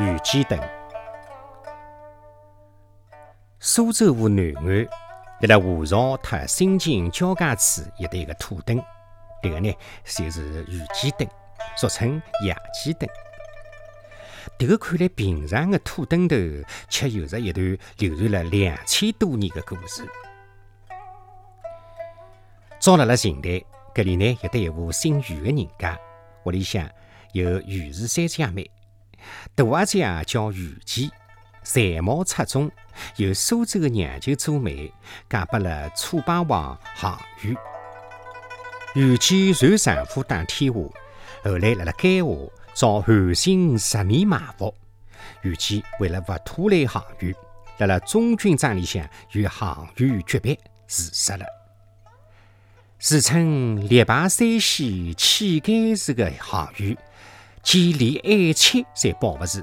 玉鸡灯。苏州河南岸，辣辣河槽特新泾交界处有得一个土墩，迭个呢就是玉鸡墩，俗称野鸡墩。迭个看来平常的土墩头，却有着一段流传了两千多年的故事。早辣辣秦代，搿里呢有得一户姓于的人家，屋里向有于氏三姐妹，大阿姐叫于姬，才貌出众，有苏州的娘舅做媒，嫁拨了楚霸王项羽。于姬传丈夫打天下，后来辣辣垓下遭韩信十面埋伏，于姬为了勿拖累项羽，辣辣中军帐里向与项羽决别，自杀了。自称力拔山兮气盖世的项羽，见怜爱妾侪保不住，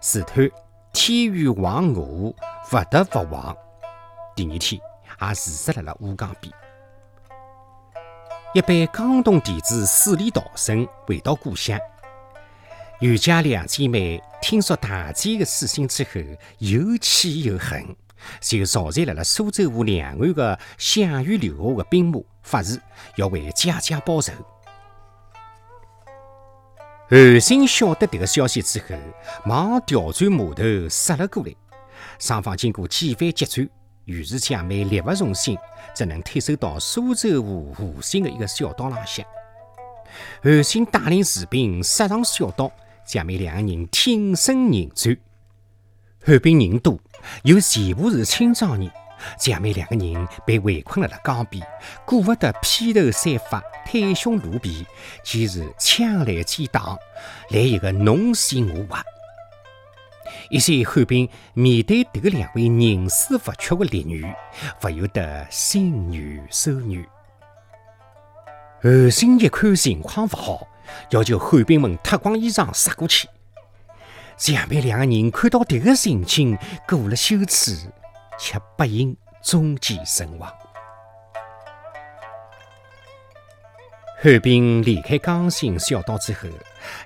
自叹天欲亡我，不得不亡。第二天也自杀在了乌江边。一班江东弟子死里逃生，回到故乡。余家两姐妹听说大姐的死讯之后，又气又恨。就召集了了苏州河两岸的项羽留下的兵马，发誓要为姐姐报仇。韩信晓得这个消息之后，忙调转马头杀了过来。双方经过几番激战，于是姐妹力不从心，只能退守到苏州河湖心的一个小岛浪向。韩信带领士兵杀上小岛，姐妹两个人挺身迎战。韩兵人多，又全部是青壮年，姐妹两个人被围困在了江边，顾不得披头散发、袒胸露臂，即是枪来剑挡，来一个侬死我活。一些汉兵面对迭个两位宁死不屈的烈女，不由得心软手软。韩信一看情况不好，要求汉兵们脱光衣裳杀过去。姐妹两个人看到迭个情景，过了羞耻，却不幸中箭身亡。汉兵离开江心小岛之后，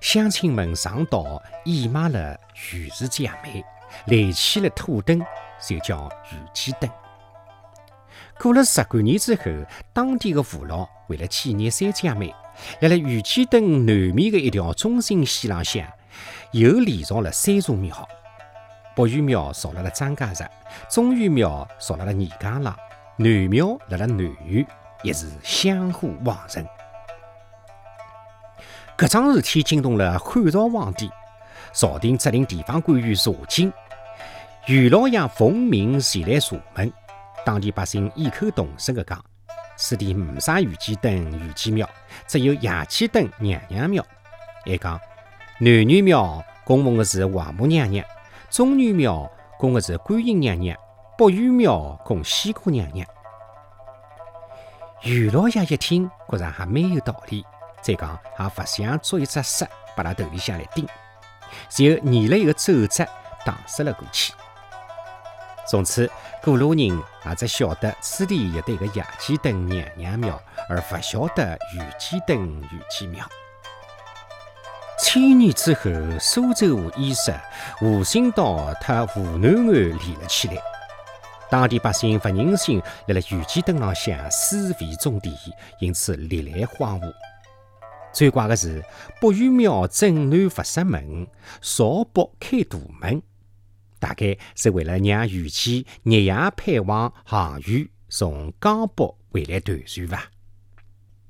乡亲们上岛掩埋了于氏姐妹，垒起了土墩，就叫玉鸡墩。过了十多年之后，当地的父老为了纪念三姐妹，辣辣玉鸡墩南面的一条中心线浪向。又连上了三座庙，北岳庙造辣辣张家石，中岳庙造辣辣泥江浪，南庙辣辣南岳，也是香火旺盛。搿桩事体惊动了汉朝皇帝，朝廷责令地方官员查禁。袁老爷奉命前来查问，当地百姓异口同声地讲：此地没啥玉鸡灯、玉鸡庙，只有野鸡灯、娘娘庙。还讲。南岳庙供奉的是王母娘娘，中元庙供的是观音娘娘，北岳庙供西姑娘娘。余老爷一听，觉着还蛮有道理，再讲也不想捉一只蛇把他头里向来钉，就拟了一个奏折，打塞了过去。从此，过路人也只晓得此地有得一个野鸡灯娘娘庙，而不晓得玉鸡灯玉鸡庙。千年之后，苏州河淹塞，湖心岛和湖南岸连了起来。当地百姓不忍心辣辣玉鸡墩浪向尸 vị 种田，因此历来荒芜。最怪的是，北岳庙正南不设门，朝北开大门，大概是为了让玉鸡日夜盼望项羽从江北回来团聚吧。